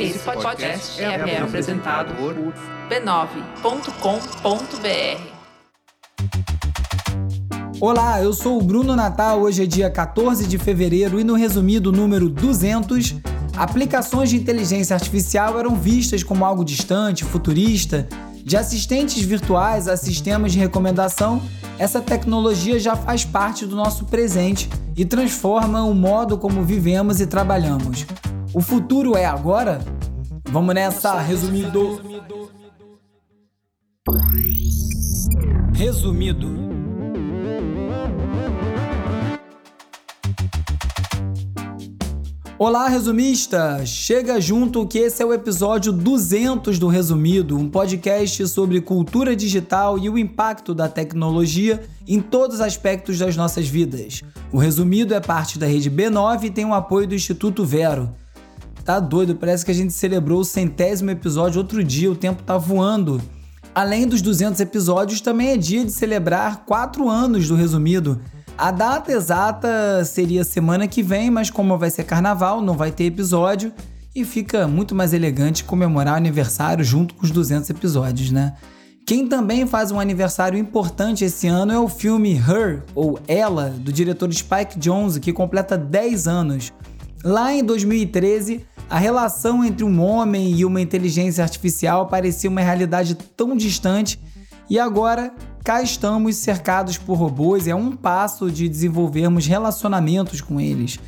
Esse podcast é, é apresentado por b9.com.br. Olá, eu sou o Bruno Natal. Hoje é dia 14 de fevereiro e no resumido número 200, aplicações de inteligência artificial eram vistas como algo distante, futurista. De assistentes virtuais a sistemas de recomendação, essa tecnologia já faz parte do nosso presente e transforma o modo como vivemos e trabalhamos. O futuro é agora? Vamos nessa, resumido. Resumido. Olá, resumista! Chega junto que esse é o episódio 200 do Resumido, um podcast sobre cultura digital e o impacto da tecnologia em todos os aspectos das nossas vidas. O Resumido é parte da rede B9 e tem o apoio do Instituto Vero. Tá doido, parece que a gente celebrou o centésimo episódio outro dia, o tempo tá voando. Além dos 200 episódios, também é dia de celebrar 4 anos do resumido. A data exata seria semana que vem, mas como vai ser carnaval, não vai ter episódio e fica muito mais elegante comemorar o aniversário junto com os 200 episódios, né? Quem também faz um aniversário importante esse ano é o filme Her, ou Ela, do diretor Spike Jonze, que completa 10 anos. Lá em 2013, a relação entre um homem e uma inteligência artificial parecia uma realidade tão distante e agora cá estamos cercados por robôs é um passo de desenvolvermos relacionamentos com eles.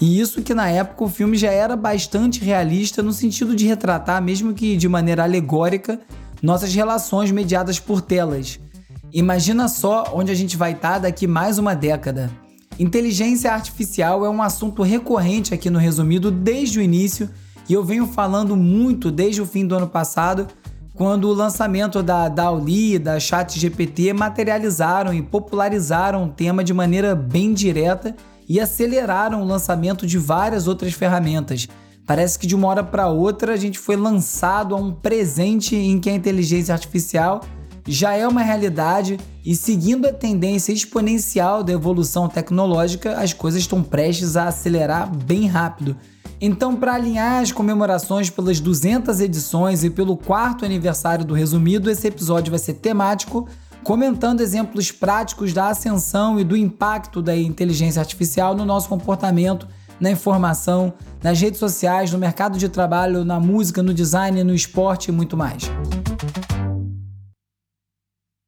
E isso que na época o filme já era bastante realista no sentido de retratar, mesmo que de maneira alegórica, nossas relações mediadas por telas. Imagina só onde a gente vai estar daqui mais uma década. Inteligência artificial é um assunto recorrente aqui no Resumido desde o início e eu venho falando muito desde o fim do ano passado, quando o lançamento da DALL-E e da ChatGPT materializaram e popularizaram o tema de maneira bem direta e aceleraram o lançamento de várias outras ferramentas. Parece que de uma hora para outra a gente foi lançado a um presente em que a inteligência artificial já é uma realidade e, seguindo a tendência exponencial da evolução tecnológica, as coisas estão prestes a acelerar bem rápido. Então, para alinhar as comemorações pelas 200 edições e pelo quarto aniversário do Resumido, esse episódio vai ser temático, comentando exemplos práticos da ascensão e do impacto da inteligência artificial no nosso comportamento, na informação, nas redes sociais, no mercado de trabalho, na música, no design, no esporte e muito mais.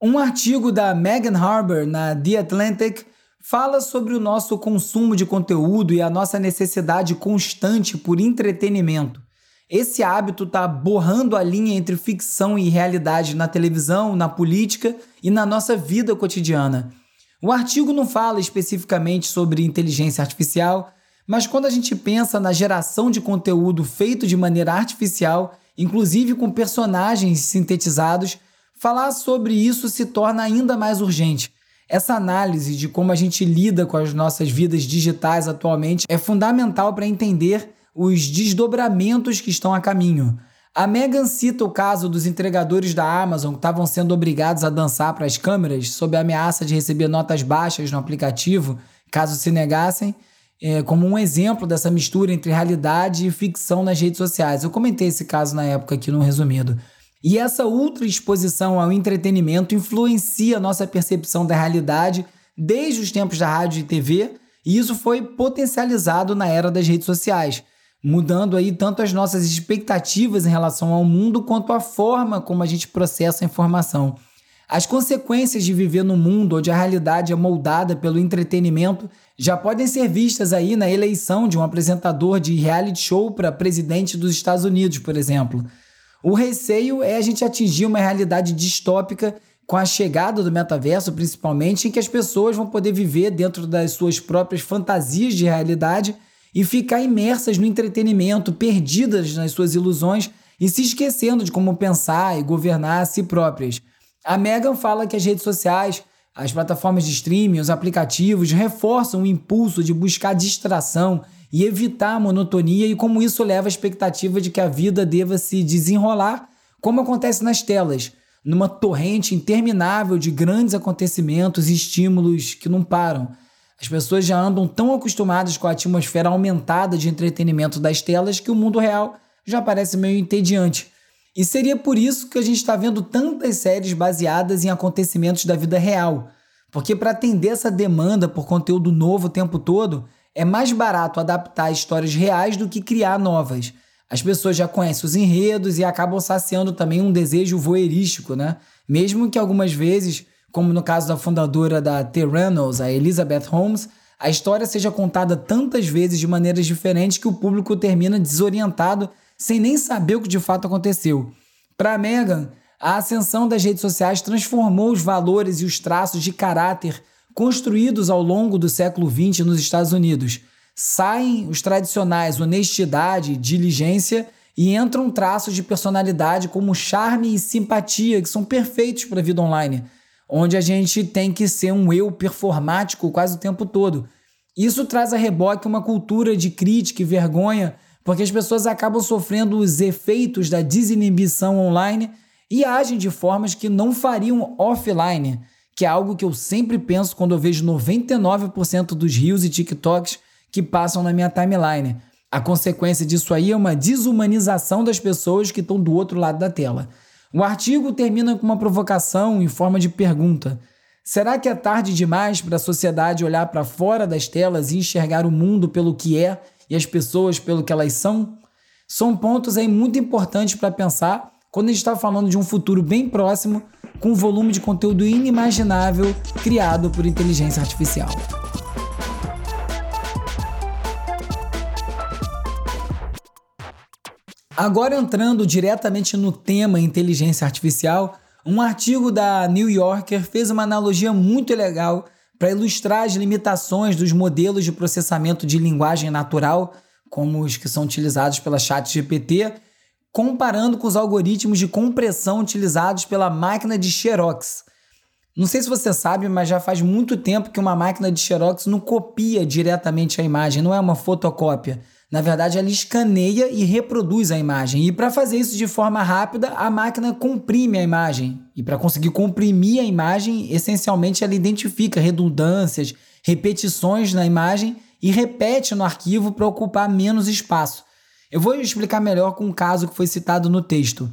Um artigo da Megan Harbour na The Atlantic fala sobre o nosso consumo de conteúdo e a nossa necessidade constante por entretenimento. Esse hábito está borrando a linha entre ficção e realidade na televisão, na política e na nossa vida cotidiana. O artigo não fala especificamente sobre inteligência artificial, mas quando a gente pensa na geração de conteúdo feito de maneira artificial, inclusive com personagens sintetizados, Falar sobre isso se torna ainda mais urgente. Essa análise de como a gente lida com as nossas vidas digitais atualmente é fundamental para entender os desdobramentos que estão a caminho. A Megan cita o caso dos entregadores da Amazon que estavam sendo obrigados a dançar para as câmeras sob a ameaça de receber notas baixas no aplicativo, caso se negassem, é, como um exemplo dessa mistura entre realidade e ficção nas redes sociais. Eu comentei esse caso na época aqui no resumido. E essa ultra exposição ao entretenimento influencia a nossa percepção da realidade desde os tempos da rádio e TV, e isso foi potencializado na era das redes sociais, mudando aí tanto as nossas expectativas em relação ao mundo quanto a forma como a gente processa a informação. As consequências de viver num mundo onde a realidade é moldada pelo entretenimento já podem ser vistas aí na eleição de um apresentador de reality show para presidente dos Estados Unidos, por exemplo. O receio é a gente atingir uma realidade distópica com a chegada do metaverso, principalmente, em que as pessoas vão poder viver dentro das suas próprias fantasias de realidade e ficar imersas no entretenimento, perdidas nas suas ilusões e se esquecendo de como pensar e governar a si próprias. A Megan fala que as redes sociais, as plataformas de streaming, os aplicativos reforçam o impulso de buscar distração e evitar a monotonia e como isso leva à expectativa de que a vida deva se desenrolar, como acontece nas telas, numa torrente interminável de grandes acontecimentos e estímulos que não param. As pessoas já andam tão acostumadas com a atmosfera aumentada de entretenimento das telas que o mundo real já parece meio entediante. E seria por isso que a gente está vendo tantas séries baseadas em acontecimentos da vida real. Porque para atender essa demanda por conteúdo novo o tempo todo, é mais barato adaptar histórias reais do que criar novas. As pessoas já conhecem os enredos e acabam saciando também um desejo voyeurístico, né? Mesmo que algumas vezes, como no caso da fundadora da The Reynolds, a Elizabeth Holmes, a história seja contada tantas vezes de maneiras diferentes que o público termina desorientado sem nem saber o que de fato aconteceu. Para Meghan, a ascensão das redes sociais transformou os valores e os traços de caráter construídos ao longo do século XX nos Estados Unidos. Saem os tradicionais honestidade, diligência e entram traços de personalidade como charme e simpatia, que são perfeitos para a vida online, onde a gente tem que ser um eu performático quase o tempo todo. Isso traz a reboque uma cultura de crítica e vergonha porque as pessoas acabam sofrendo os efeitos da desinibição online e agem de formas que não fariam offline, que é algo que eu sempre penso quando eu vejo 99% dos rios e TikToks que passam na minha timeline. A consequência disso aí é uma desumanização das pessoas que estão do outro lado da tela. O artigo termina com uma provocação em forma de pergunta. Será que é tarde demais para a sociedade olhar para fora das telas e enxergar o mundo pelo que é e as pessoas pelo que elas são, são pontos aí muito importantes para pensar quando a gente está falando de um futuro bem próximo com um volume de conteúdo inimaginável criado por inteligência artificial. Agora entrando diretamente no tema inteligência artificial, um artigo da New Yorker fez uma analogia muito legal para ilustrar as limitações dos modelos de processamento de linguagem natural, como os que são utilizados pela ChatGPT, comparando com os algoritmos de compressão utilizados pela máquina de Xerox. Não sei se você sabe, mas já faz muito tempo que uma máquina de Xerox não copia diretamente a imagem, não é uma fotocópia. Na verdade, ela escaneia e reproduz a imagem. E para fazer isso de forma rápida, a máquina comprime a imagem. E para conseguir comprimir a imagem, essencialmente ela identifica redundâncias, repetições na imagem e repete no arquivo para ocupar menos espaço. Eu vou explicar melhor com um caso que foi citado no texto.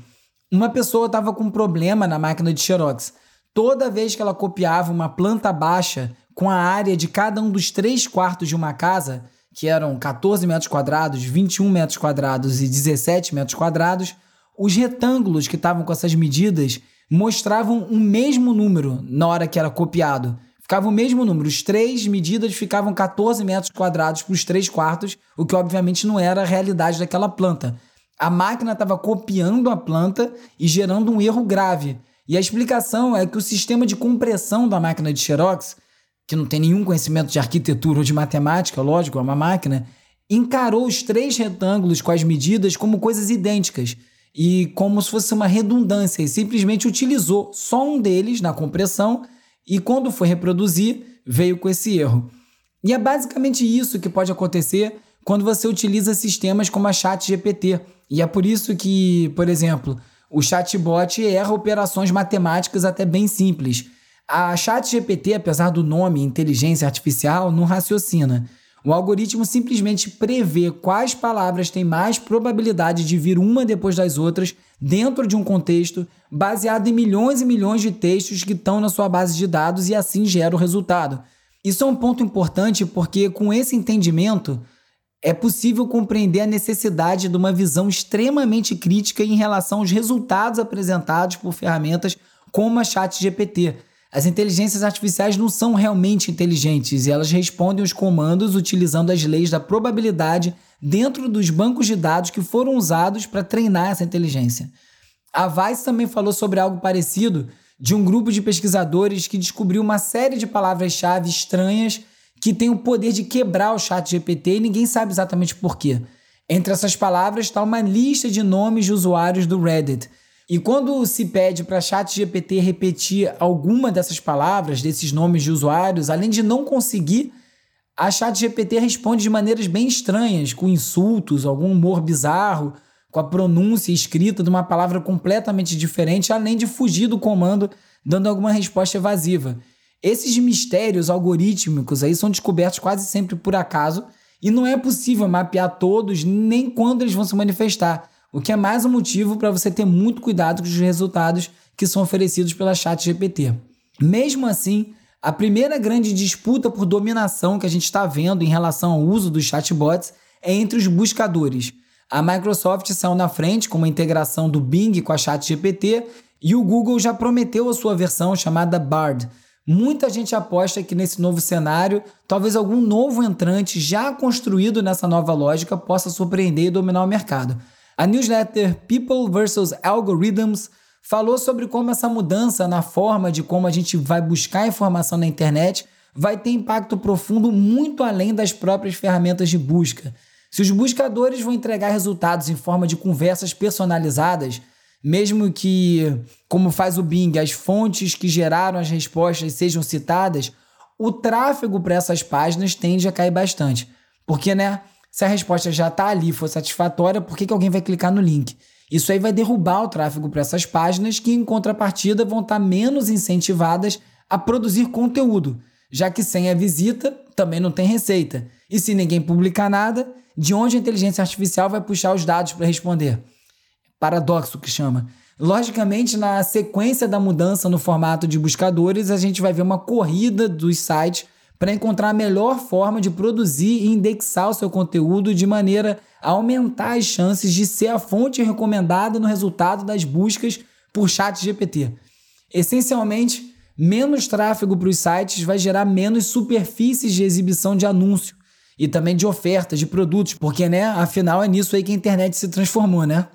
Uma pessoa estava com um problema na máquina de Xerox. Toda vez que ela copiava uma planta baixa com a área de cada um dos três quartos de uma casa, que eram 14 metros quadrados, 21 metros quadrados e 17 metros quadrados, os retângulos que estavam com essas medidas mostravam o mesmo número na hora que era copiado. Ficava o mesmo número. Os três medidas ficavam 14 metros quadrados para os três quartos, o que obviamente não era a realidade daquela planta. A máquina estava copiando a planta e gerando um erro grave. E a explicação é que o sistema de compressão da máquina de Xerox que não tem nenhum conhecimento de arquitetura ou de matemática, lógico, é uma máquina, encarou os três retângulos com as medidas como coisas idênticas e como se fosse uma redundância e simplesmente utilizou só um deles na compressão e quando foi reproduzir veio com esse erro. E é basicamente isso que pode acontecer quando você utiliza sistemas como a ChatGPT. E é por isso que, por exemplo, o chatbot erra operações matemáticas até bem simples. A ChatGPT, apesar do nome inteligência artificial, não raciocina. O algoritmo simplesmente prevê quais palavras têm mais probabilidade de vir uma depois das outras dentro de um contexto, baseado em milhões e milhões de textos que estão na sua base de dados e assim gera o resultado. Isso é um ponto importante porque, com esse entendimento, é possível compreender a necessidade de uma visão extremamente crítica em relação aos resultados apresentados por ferramentas como a ChatGPT as inteligências artificiais não são realmente inteligentes e elas respondem os comandos utilizando as leis da probabilidade dentro dos bancos de dados que foram usados para treinar essa inteligência. A Vice também falou sobre algo parecido de um grupo de pesquisadores que descobriu uma série de palavras-chave estranhas que tem o poder de quebrar o chat GPT e ninguém sabe exatamente por quê. Entre essas palavras está uma lista de nomes de usuários do Reddit, e quando se pede para ChatGPT repetir alguma dessas palavras, desses nomes de usuários, além de não conseguir, a ChatGPT responde de maneiras bem estranhas, com insultos, algum humor bizarro, com a pronúncia escrita de uma palavra completamente diferente, além de fugir do comando, dando alguma resposta evasiva. Esses mistérios algorítmicos aí são descobertos quase sempre por acaso e não é possível mapear todos nem quando eles vão se manifestar o que é mais um motivo para você ter muito cuidado com os resultados que são oferecidos pela ChatGPT. Mesmo assim, a primeira grande disputa por dominação que a gente está vendo em relação ao uso dos chatbots é entre os buscadores. A Microsoft saiu na frente com uma integração do Bing com a ChatGPT e o Google já prometeu a sua versão chamada Bard. Muita gente aposta que nesse novo cenário, talvez algum novo entrante já construído nessa nova lógica possa surpreender e dominar o mercado. A newsletter People vs Algorithms falou sobre como essa mudança na forma de como a gente vai buscar informação na internet vai ter impacto profundo muito além das próprias ferramentas de busca. Se os buscadores vão entregar resultados em forma de conversas personalizadas, mesmo que, como faz o Bing, as fontes que geraram as respostas sejam citadas, o tráfego para essas páginas tende a cair bastante. Porque, né? Se a resposta já está ali, for satisfatória, por que, que alguém vai clicar no link? Isso aí vai derrubar o tráfego para essas páginas que, em contrapartida, vão estar tá menos incentivadas a produzir conteúdo, já que sem a visita também não tem receita. E se ninguém publicar nada, de onde a inteligência artificial vai puxar os dados para responder? paradoxo que chama. Logicamente, na sequência da mudança no formato de buscadores, a gente vai ver uma corrida dos sites para encontrar a melhor forma de produzir e indexar o seu conteúdo de maneira a aumentar as chances de ser a fonte recomendada no resultado das buscas por chat GPT. Essencialmente, menos tráfego para os sites vai gerar menos superfícies de exibição de anúncio e também de ofertas de produtos, porque, né, afinal é nisso aí que a internet se transformou, né?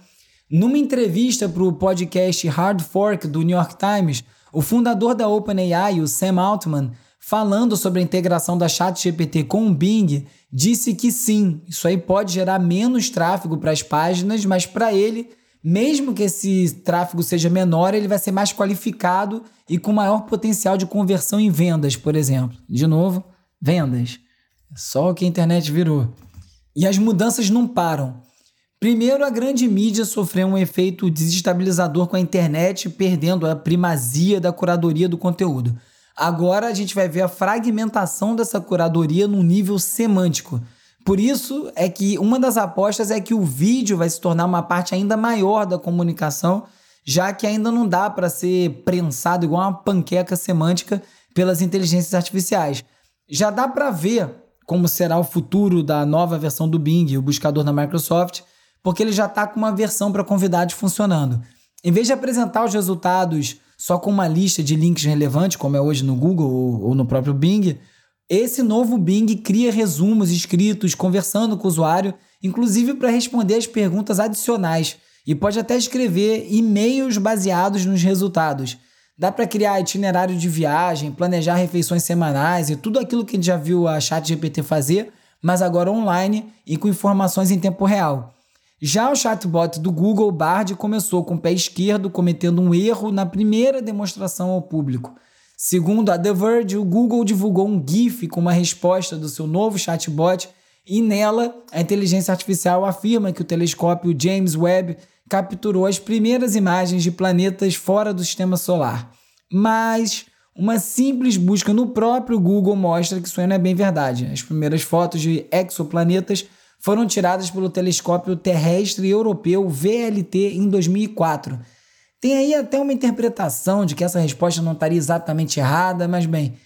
Numa entrevista para o podcast Hard Fork do New York Times, o fundador da OpenAI, o Sam Altman, falando sobre a integração da ChatGPT com o Bing, disse que sim, isso aí pode gerar menos tráfego para as páginas, mas para ele, mesmo que esse tráfego seja menor, ele vai ser mais qualificado e com maior potencial de conversão em vendas, por exemplo. De novo, vendas. Só o que a internet virou. E as mudanças não param. Primeiro, a grande mídia sofreu um efeito desestabilizador com a internet, perdendo a primazia da curadoria do conteúdo. Agora a gente vai ver a fragmentação dessa curadoria num nível semântico. Por isso é que uma das apostas é que o vídeo vai se tornar uma parte ainda maior da comunicação, já que ainda não dá para ser prensado igual uma panqueca semântica pelas inteligências artificiais. Já dá para ver como será o futuro da nova versão do Bing, o buscador da Microsoft porque ele já está com uma versão para convidados funcionando. Em vez de apresentar os resultados só com uma lista de links relevantes, como é hoje no Google ou, no próprio Bing, esse novo Bing cria resumos escritos conversando com o usuário, inclusive para responder as perguntas adicionais, e pode até escrever e-mails baseados nos resultados. Dá para criar itinerário de viagem, planejar refeições semanais e tudo aquilo que a gente já viu a ChatGPT fazer, mas agora online e com informações em tempo real. Já o chatbot do Google Bard começou com o pé esquerdo, cometendo um erro na primeira demonstração ao público. Segundo a The Verge, o Google divulgou um GIF com uma resposta do seu novo chatbot e nela a inteligência artificial afirma que o telescópio James Webb capturou as primeiras imagens de planetas fora do sistema solar. Mas uma simples busca no próprio Google mostra que isso não é bem verdade. As primeiras fotos de exoplanetas foram tiradas pelo telescópio terrestre europeu VLT em 2004. Tem aí até uma interpretação de que essa resposta não estaria exatamente errada, mas bem,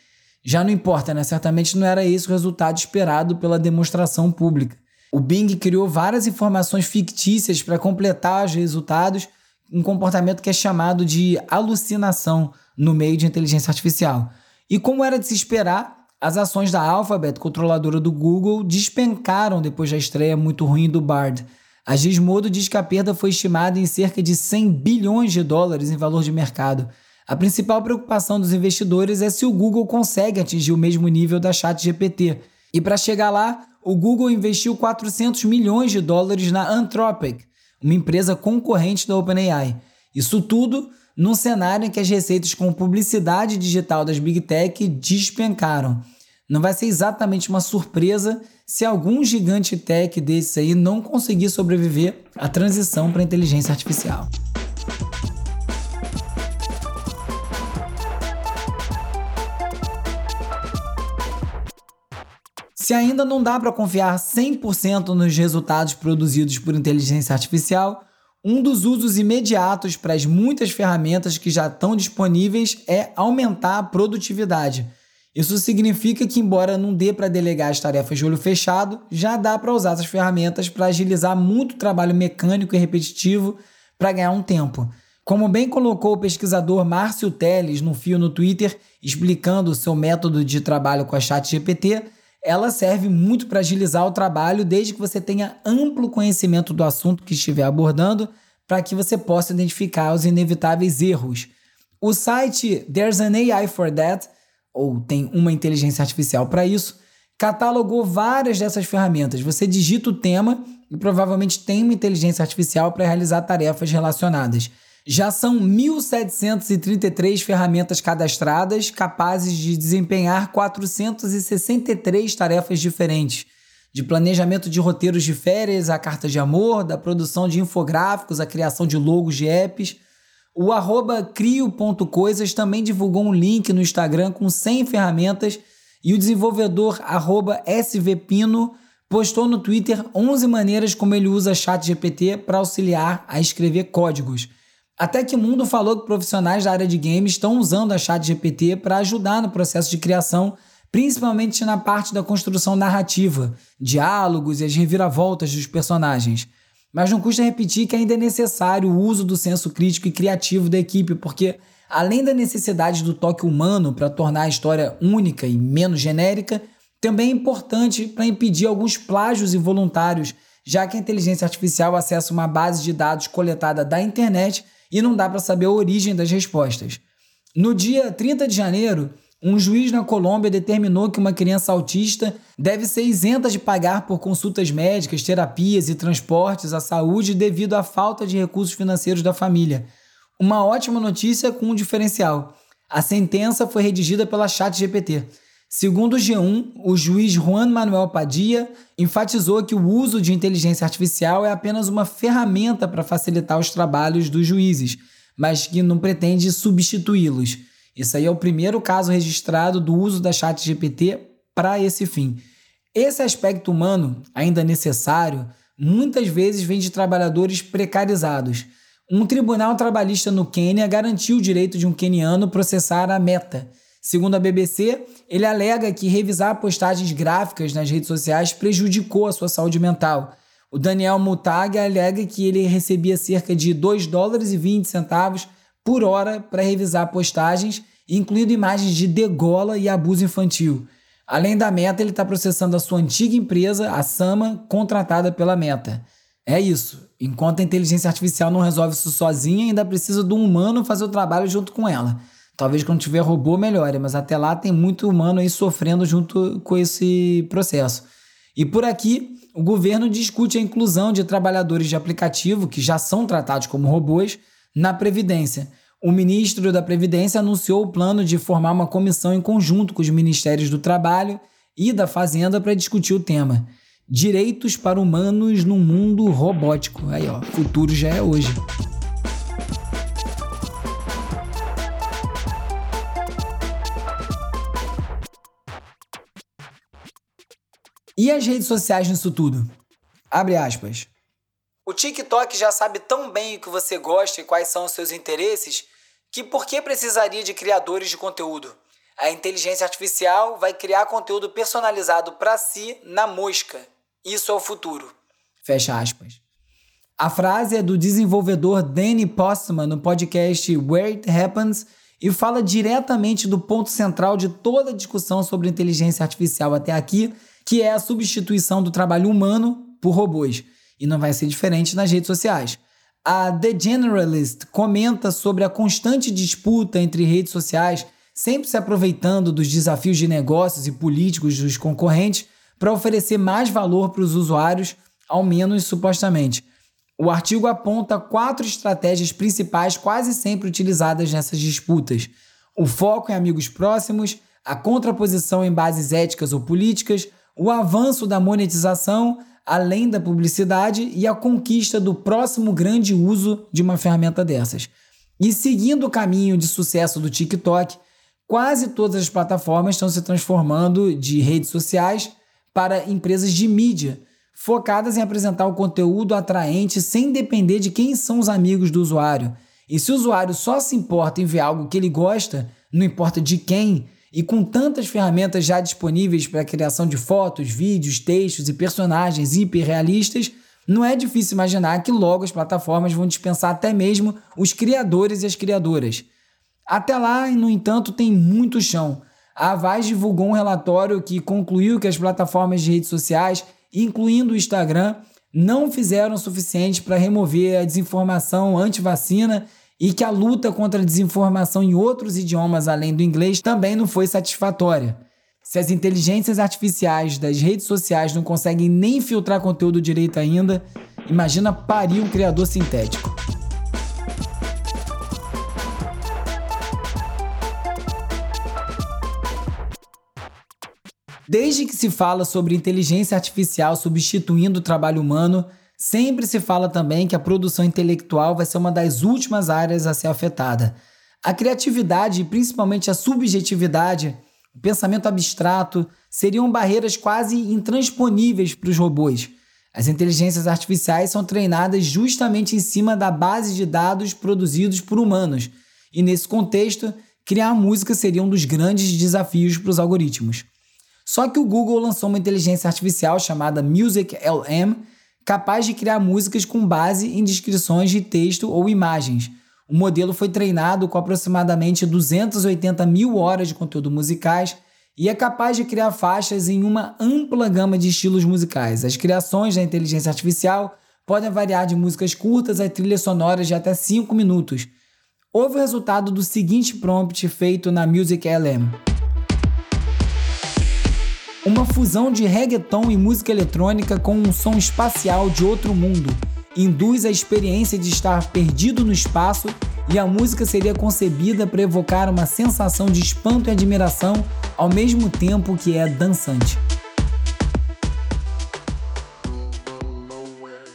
já não importa, né? Certamente não era esse o resultado esperado pela demonstração pública. O Bing criou várias informações fictícias para completar os resultados, um comportamento que é chamado de alucinação no meio de inteligência artificial. E como era de se esperar, as ações da Alphabet, controladora do Google, despencaram depois da estreia muito ruim do Bard. A Gizmodo diz que a perda foi estimada em cerca de 100 bilhões de dólares em valor de mercado. A principal preocupação dos investidores é se o Google consegue atingir o mesmo nível da ChatGPT. E para chegar lá, o Google investiu 400 milhões de dólares na Anthropic, uma empresa concorrente da OpenAI. Isso tudo num cenário em que as receitas com publicidade digital das Big Tech despencaram. Não vai ser exatamente uma surpresa se algum gigante tech desse aí não conseguir sobreviver à transição para a inteligência artificial. Se ainda não dá para confiar 100% nos resultados produzidos por inteligência artificial, Um dos usos imediatos para as muitas ferramentas que já estão disponíveis é aumentar a produtividade. Isso significa que, embora não dê para delegar as tarefas de olho fechado, já dá para usar essas ferramentas para agilizar muito trabalho mecânico e repetitivo para ganhar um tempo. Como bem colocou o pesquisador Márcio Teles no fio no Twitter, explicando o seu método de trabalho com a ChatGPT, ela serve muito para agilizar o trabalho desde que você tenha amplo conhecimento do assunto que estiver abordando, para que você possa identificar os inevitáveis erros. O site There's an AI for That ou tem uma inteligência artificial para isso, catalogou várias dessas ferramentas. Você digita o tema e provavelmente tem uma inteligência artificial para realizar tarefas relacionadas. Já são 1.733 ferramentas cadastradas capazes de desempenhar 463 tarefas diferentes, de planejamento de roteiros de férias a cartas de amor, da produção de infográficos, a criação de logos de apps o arroba crio.coisas também divulgou um link no Instagram com 100 ferramentas e o desenvolvedor arroba svpino postou no Twitter 11 maneiras como ele usa ChatGPT para auxiliar a escrever códigos. Até que Mundo falou que profissionais da área de games estão usando a ChatGPT para ajudar no processo de criação, principalmente na parte da construção narrativa, diálogos e as reviravoltas dos personagens. Mas não custa repetir que ainda é necessário o uso do senso crítico e criativo da equipe, porque além da necessidade do toque humano para tornar a história única e menos genérica, também é importante para impedir alguns plágios involuntários, já que a inteligência artificial acessa uma base de dados coletada da internet e não dá para saber a origem das respostas. No dia 30 de janeiro, um juiz na Colômbia determinou que uma criança autista deve ser isenta de pagar por consultas médicas, terapias e transportes à saúde devido à falta de recursos financeiros da família. Uma ótima notícia com um diferencial. A sentença foi redigida pela ChatGPT. Segundo o G1, o juiz Juan Manuel Padilla enfatizou que o uso de inteligência artificial é apenas uma ferramenta para facilitar os trabalhos dos juízes, mas que não pretende substituí-los. Isso aí é o primeiro caso registrado do uso da ChatGPT para esse fim. Esse aspecto humano, ainda necessário, muitas vezes vem de trabalhadores precarizados. Um tribunal trabalhista no Quênia garantiu o direito de um queniano processar a Meta. Segundo a BBC, ele alega que revisar postagens gráficas nas redes sociais prejudicou a sua saúde mental. O Daniel Mutag alega que ele recebia cerca de 2 dólares e 20 centavos por hora para revisar postagens, incluindo imagens de degola e abuso infantil. Além da Meta, ele está processando a sua antiga empresa, a Sama, contratada pela Meta. É isso. Enquanto a inteligência artificial não resolve isso sozinha, ainda precisa de um humano fazer o trabalho junto com ela. Talvez quando tiver robô melhore, mas até lá tem muito humano aí sofrendo junto com esse processo. E por aqui, o governo discute a inclusão de trabalhadores de aplicativo que já são tratados como robôs na Previdência. O ministro da Previdência anunciou o plano de formar uma comissão em conjunto com os ministérios do Trabalho e da Fazenda para discutir o tema. Direitos para humanos num mundo robótico. Aí, ó, futuro já é hoje. E as redes sociais nisso tudo? Abre aspas. O TikTok já sabe tão bem o que você gosta e quais são os seus interesses que por que precisaria de criadores de conteúdo? A inteligência artificial vai criar conteúdo personalizado para si na mosca. Isso é o futuro. Fecha aspas. A frase é do desenvolvedor Danny Postman no podcast Where It Happens e fala diretamente do ponto central de toda a discussão sobre inteligência artificial até aqui, que é a substituição do trabalho humano por robôs. E não vai ser diferente nas redes sociais. A The Generalist comenta sobre a constante disputa entre redes sociais, sempre se aproveitando dos desafios de negócios e políticos dos concorrentes para oferecer mais valor para os usuários, ao menos supostamente. O artigo aponta quatro estratégias principais quase sempre utilizadas nessas disputas: o foco em amigos próximos, a contraposição em bases éticas ou políticas, o avanço da monetização além da publicidade e a conquista do próximo grande uso de uma ferramenta dessas. E seguindo o caminho de sucesso do TikTok, quase todas as plataformas estão se transformando de redes sociais para empresas de mídia, focadas em apresentar o conteúdo atraente sem depender de quem são os amigos do usuário. E se o usuário só se importa em ver algo que ele gosta, não importa de quem, e com tantas ferramentas já disponíveis para a criação de fotos, vídeos, textos e personagens hiperrealistas, não é difícil imaginar que logo as plataformas vão dispensar até mesmo os criadores e as criadoras. Até lá, no entanto, tem muito chão. A Avaz divulgou um relatório que concluiu que as plataformas de redes sociais incluindo o Instagram, não fizeram o suficiente para remover a desinformação anti-vacina e que a luta contra a desinformação em outros idiomas além do inglês também não foi satisfatória. Se as inteligências artificiais das redes sociais não conseguem nem filtrar conteúdo direito ainda, imagina parir um criador sintético. Desde que se fala sobre inteligência artificial substituindo o trabalho humano, sempre se fala também que a produção intelectual vai ser uma das últimas áreas a ser afetada. A criatividade e principalmente a subjetividade, o pensamento abstrato, seriam barreiras quase intransponíveis para os robôs. As inteligências artificiais são treinadas justamente em cima da base de dados produzidos por humanos, e nesse contexto, criar música seria um dos grandes desafios para os algoritmos. Só que o Google lançou uma inteligência artificial chamada Music LM, capaz de criar músicas com base em descrições de texto ou imagens. O modelo foi treinado com aproximadamente 280 mil horas de conteúdo musicais e é capaz de criar faixas em uma ampla gama de estilos musicais. As criações da inteligência artificial podem variar de músicas curtas a trilhas sonoras de até 5 minutos. Houve o resultado do seguinte prompt feito na Music LM uma fusão de reggaeton e música eletrônica com um som espacial de outro mundo. Induz a experiência de estar perdido no espaço e a música seria concebida para evocar uma sensação de espanto e admiração ao mesmo tempo que é dançante.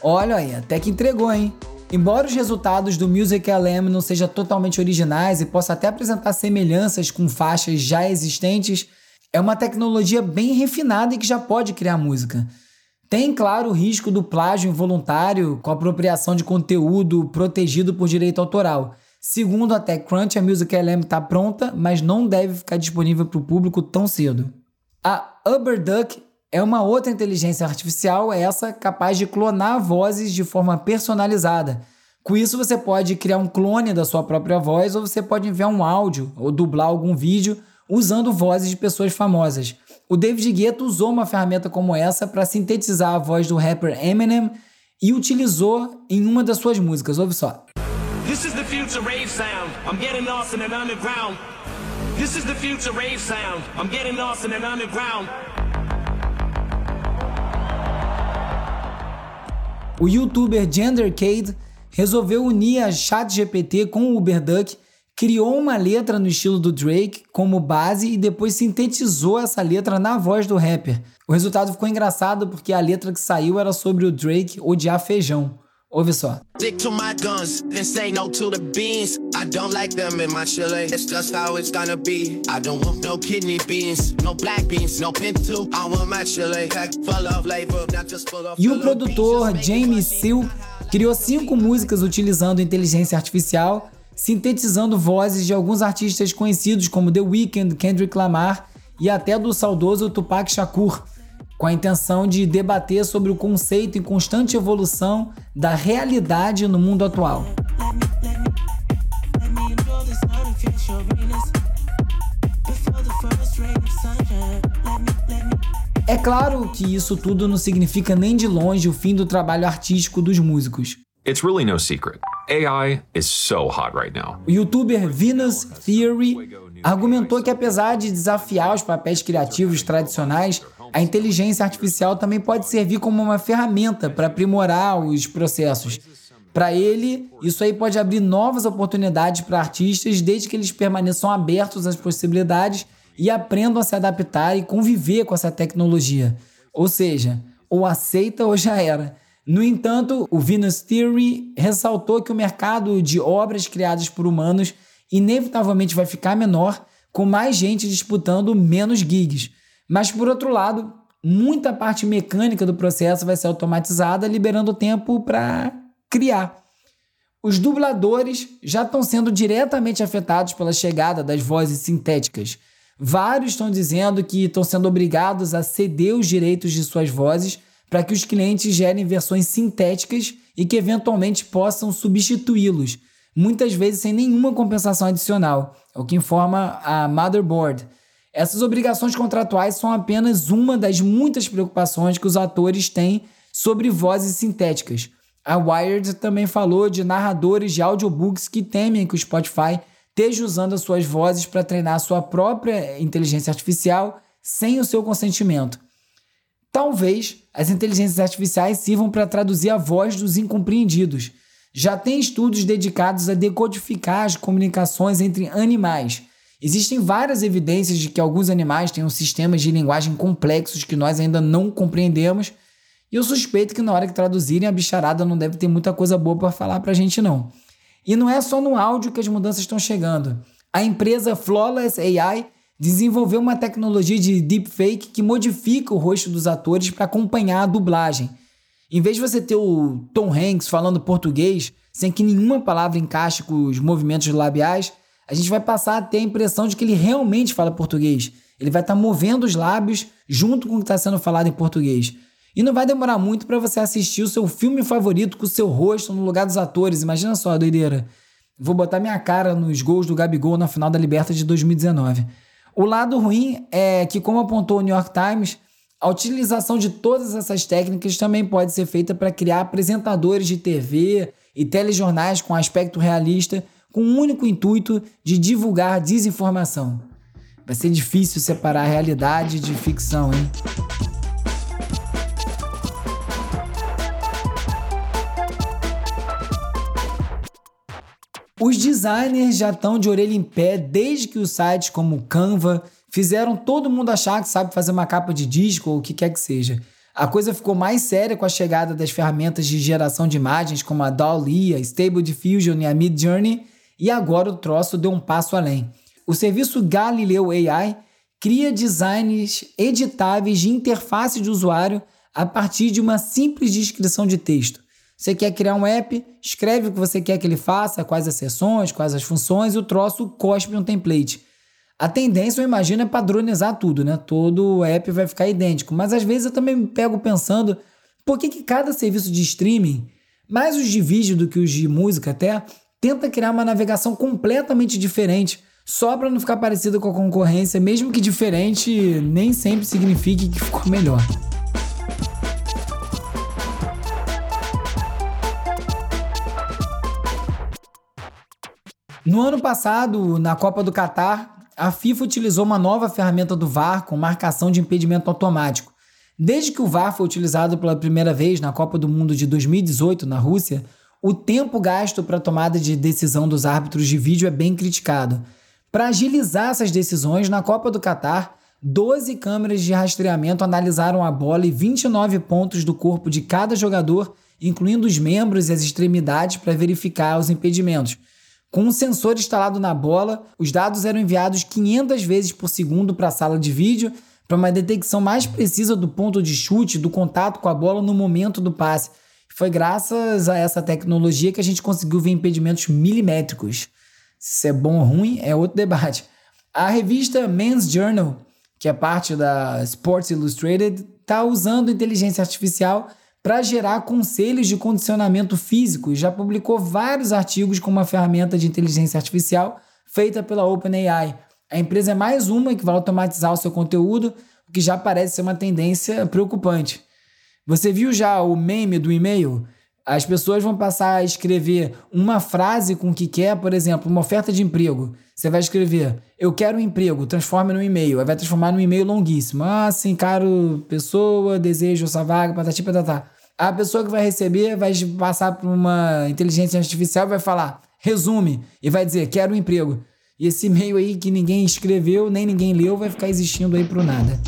Olha aí, até que entregou, hein? Embora os resultados do Music LM não sejam totalmente originais e possa até apresentar semelhanças com faixas já existentes, é uma tecnologia bem refinada e que já pode criar música. Tem, claro, o risco do plágio involuntário com apropriação de conteúdo protegido por direito autoral. Segundo a TechCrunch, a Music LM está pronta, mas não deve ficar disponível para o público tão cedo. A UberDuck é uma outra inteligência artificial, essa capaz de clonar vozes de forma personalizada. Com isso, você pode criar um clone da sua própria voz ou você pode enviar um áudio ou dublar algum vídeo usando vozes de pessoas famosas. O David Guetta usou uma ferramenta como essa para sintetizar a voz do rapper Eminem e utilizou em uma das suas músicas. Ouve só. This is the future rave sound. I'm getting lost in an underground. This is the future rave sound. I'm getting lost in an underground. O youtuber Gendercade resolveu unir a ChatGPT com o UberDuck criou uma letra no estilo do Drake como base e depois sintetizou essa letra na voz do rapper. O resultado ficou engraçado porque a letra que saiu era sobre o Drake odiar feijão. Ouve só. Stick to my guns and say no to the beans. I don't like them in my chili. It's just how it's gonna be. I don't want no kidney beans, no black beans, no pinto. I want my chili full of flavor, not just full of. E o produtor Jamie Seal criou cinco músicas utilizando inteligência artificial sintetizando vozes de alguns artistas conhecidos como The Weeknd, Kendrick Lamar e até do saudoso Tupac Shakur, com a intenção de debater sobre o conceito em constante evolução da realidade no mundo atual. É claro que isso tudo não significa nem de longe o fim do trabalho artístico dos músicos. It's really no secret. AI is so hot right now. O youtuber Venus Theory argumentou que apesar de desafiar os papéis criativos tradicionais, a inteligência artificial também pode servir como uma ferramenta para aprimorar os processos. Para ele, isso aí pode abrir novas oportunidades para artistas desde que eles permaneçam abertos às possibilidades e aprendam a se adaptar e conviver com essa tecnologia. Ou seja, ou aceita ou já era. No entanto, o Venus Theory ressaltou que o mercado de obras criadas por humanos inevitavelmente vai ficar menor, com mais gente disputando menos gigs. Mas, por outro lado, muita parte mecânica do processo vai ser automatizada, liberando tempo para criar. Os dubladores já estão sendo diretamente afetados pela chegada das vozes sintéticas. Vários estão dizendo que estão sendo obrigados a ceder os direitos de suas vozes para que os clientes gerem versões sintéticas e que eventualmente possam substituí-los, muitas vezes sem nenhuma compensação adicional, é o que informa a Motherboard. Essas obrigações contratuais são apenas uma das muitas preocupações que os atores têm sobre vozes sintéticas. A Wired também falou de narradores de audiobooks que temem que o Spotify esteja usando as suas vozes para treinar sua própria inteligência artificial sem o seu consentimento. Talvez as inteligências artificiais sirvam para traduzir a voz dos incompreendidos. Já tem estudos dedicados a decodificar as comunicações entre animais. Existem várias evidências de que alguns animais têm sistemas de linguagem complexos que nós ainda não compreendemos. E eu suspeito que na hora que traduzirem, a bicharada não deve ter muita coisa boa para falar para a gente, não. E não é só no áudio que as mudanças estão chegando. A empresa Flawless AI desenvolveu uma tecnologia de deepfake que modifica o rosto dos atores para acompanhar a dublagem. Em vez de você ter o Tom Hanks falando português, sem que nenhuma palavra encaixe com os movimentos labiais, a gente vai passar a ter a impressão de que ele realmente fala português. Ele vai estar tá movendo os lábios junto com o que está sendo falado em português. E não vai demorar muito para você assistir o seu filme favorito com o seu rosto no lugar dos atores. Imagina só doideira. Vou botar minha cara nos gols do Gabigol na final da Libertadores de 2019. O lado ruim é que, como apontou o New York Times, a utilização de todas essas técnicas também pode ser feita para criar apresentadores de TV e telejornais com aspecto realista, com o único intuito de divulgar desinformação. Vai ser difícil separar a realidade de ficção, hein? Os designers já estão de orelha em pé desde que os sites como Canva fizeram todo mundo achar que sabe fazer uma capa de disco ou o que quer que seja. A coisa ficou mais séria com a chegada das ferramentas de geração de imagens como a DALL-E, a Stable Diffusion e a Midjourney, e agora o troço deu um passo além. O serviço Galileu AI cria designs editáveis de interface de usuário a partir de uma simples descrição de texto. Você quer criar um app, escreve o que você quer que ele faça, quais as sessões, quais as funções, e o troço cospe um template. A tendência, eu imagino, é padronizar tudo, né? Todo app vai ficar idêntico. Mas às vezes eu também me pego pensando por que, que cada serviço de streaming, mais os de vídeo do que os de música até, tenta criar uma navegação completamente diferente, só para não ficar parecido com a concorrência, mesmo que diferente nem sempre signifique que ficou melhor. No ano passado, na Copa do Catar, a FIFA utilizou uma nova ferramenta do VAR com marcação de impedimento automático. Desde que o VAR foi utilizado pela primeira vez na Copa do Mundo de 2018 na Rússia, o tempo gasto para a tomada de decisão dos árbitros de vídeo é bem criticado. Para agilizar essas decisões, na Copa do Catar, 12 câmeras de rastreamento analisaram a bola e 29 pontos do corpo de cada jogador, incluindo os membros e as extremidades, para verificar os impedimentos. Com um sensor instalado na bola, os dados eram enviados 500 vezes por segundo para a sala de vídeo para uma detecção mais precisa do ponto de chute, do contato com a bola no momento do passe. Foi graças a essa tecnologia que a gente conseguiu ver impedimentos milimétricos. Se é bom ou ruim é outro debate. A revista Men's Journal, que é parte da Sports Illustrated, está usando inteligência artificial para gerar conselhos de condicionamento físico e já publicou vários artigos com uma ferramenta de inteligência artificial feita pela OpenAI. A empresa é mais uma que vai automatizar o seu conteúdo, o que já parece ser uma tendência preocupante. Você viu já o meme do e-mail? As pessoas vão passar a escrever uma frase com o que quer, por exemplo, uma oferta de emprego. Você vai escrever, eu quero um emprego, transforme no e-mail. Aí vai transformar num e-mail longuíssimo. Ah, sim, caro pessoa, desejo essa vaga, patati patatá. A pessoa que vai receber vai passar por uma inteligência artificial vai falar, resume, e vai dizer, quero um emprego. E esse e-mail aí que ninguém escreveu, nem ninguém leu, vai ficar existindo aí pro nada.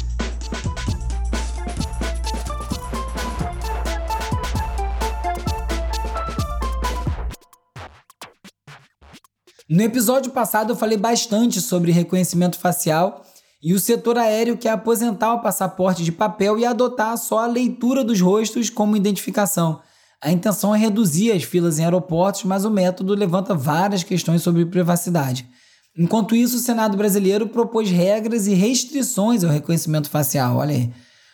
No episódio passado eu falei bastante sobre reconhecimento facial E o setor aéreo quer aposentar o passaporte de papel e adotar só a leitura dos rostos como identificação. A intenção é reduzir as filas em aeroportos, mas o método levanta várias questões sobre privacidade. Enquanto isso, o Senado brasileiro propôs regras e restrições ao reconhecimento facial. Olha aí.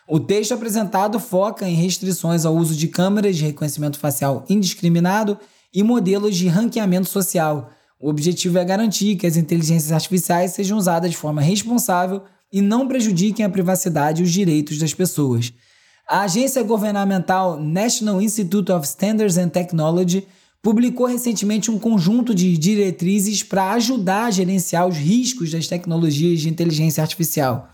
O texto apresentado foca em restrições ao uso de câmeras de reconhecimento facial indiscriminado e modelos de ranqueamento social. O objetivo é garantir que as inteligências artificiais sejam usadas de forma responsável e não prejudiquem a privacidade e os direitos das pessoas. A agência governamental National Institute of Standards and Technology publicou recentemente um conjunto de diretrizes para ajudar a gerenciar os riscos das tecnologias de inteligência artificial.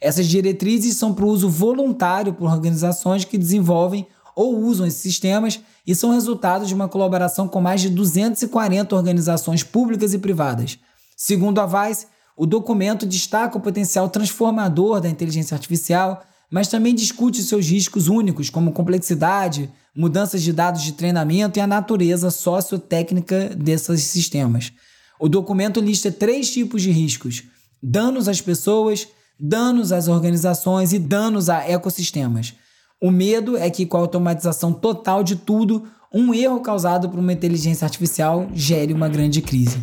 Essas diretrizes são para o uso voluntário por organizações que desenvolvem ou usam esses sistemas e são resultado de uma colaboração com mais de 240 organizações públicas e privadas. Segundo a Vice, o documento destaca o potencial transformador da inteligência artificial, mas também discute seus riscos únicos, como complexidade, mudanças de dados de treinamento e a natureza sociotécnica desses sistemas. O documento lista três tipos de riscos: danos às pessoas, danos às organizações e danos a ecossistemas. O medo é que, com a automatização total de tudo, um erro causado por uma inteligência artificial gere uma grande crise.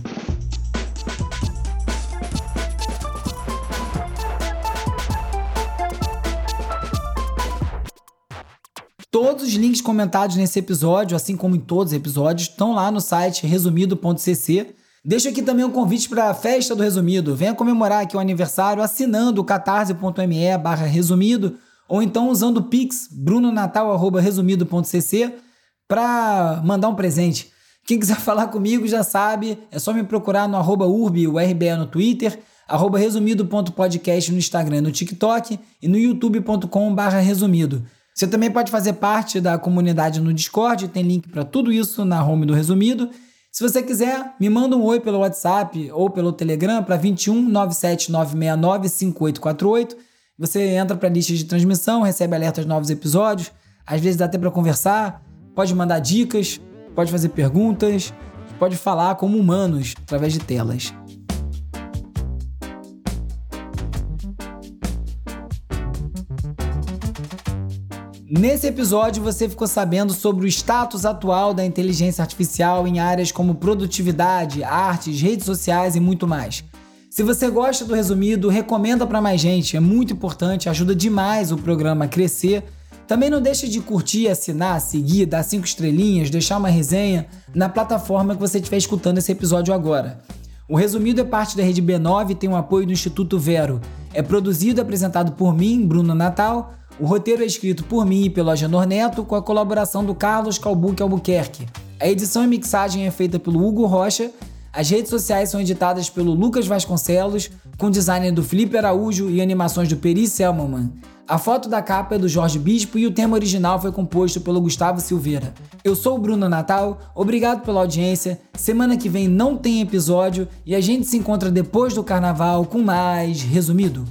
Todos os links comentados nesse episódio, assim como em todos os episódios, estão lá no site resumido.cc. Deixo aqui também um convite para a festa do Resumido. Venha comemorar aqui o aniversário assinando o catarse.me resumido ou então usando o Pix, brunonatal.resumido.cc, para mandar um presente. Quem quiser falar comigo já sabe, é só me procurar no arroba urbi, o RBE no Twitter, arroba resumido.podcast no Instagram e no TikTok e no youtube.com resumido. Você também pode fazer parte da comunidade no Discord, tem link para tudo isso na home do Resumido. Se você quiser, me manda um oi pelo WhatsApp ou pelo Telegram para 21 97 969 5848 você entra para a lista de transmissão, recebe alertas de novos episódios, às vezes dá até para conversar, pode mandar dicas, pode fazer perguntas, pode falar como humanos através de telas. Nesse episódio você ficou sabendo sobre o status atual da inteligência artificial em áreas como produtividade, artes, redes sociais e muito mais. Se você gosta do resumido, recomenda para mais gente, é muito importante, ajuda demais o programa a crescer. Também não deixe de curtir, assinar, seguir, dar cinco estrelinhas, deixar uma resenha na plataforma que você estiver escutando esse episódio agora. O Resumido é parte da Rede B9 e tem o apoio do Instituto Vero. É produzido e apresentado por mim, Bruno Natal. O roteiro é escrito por mim e pelo Agenor Neto, com a colaboração do Carlos Calbuque Albuquerque. A edição e mixagem é feita pelo Hugo Rocha as redes sociais são editadas pelo Lucas Vasconcelos, com design do Felipe Araújo e animações do Peri Selmanman. A foto da capa é do Jorge Bispo e o tema original foi composto pelo Gustavo Silveira. Eu sou o Bruno Natal, obrigado pela audiência. Semana que vem não tem episódio e a gente se encontra depois do carnaval com mais resumido.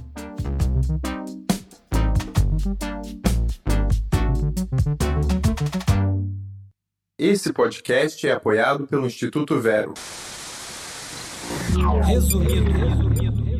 Esse podcast é apoiado pelo Instituto Vero. Resumido. resumido.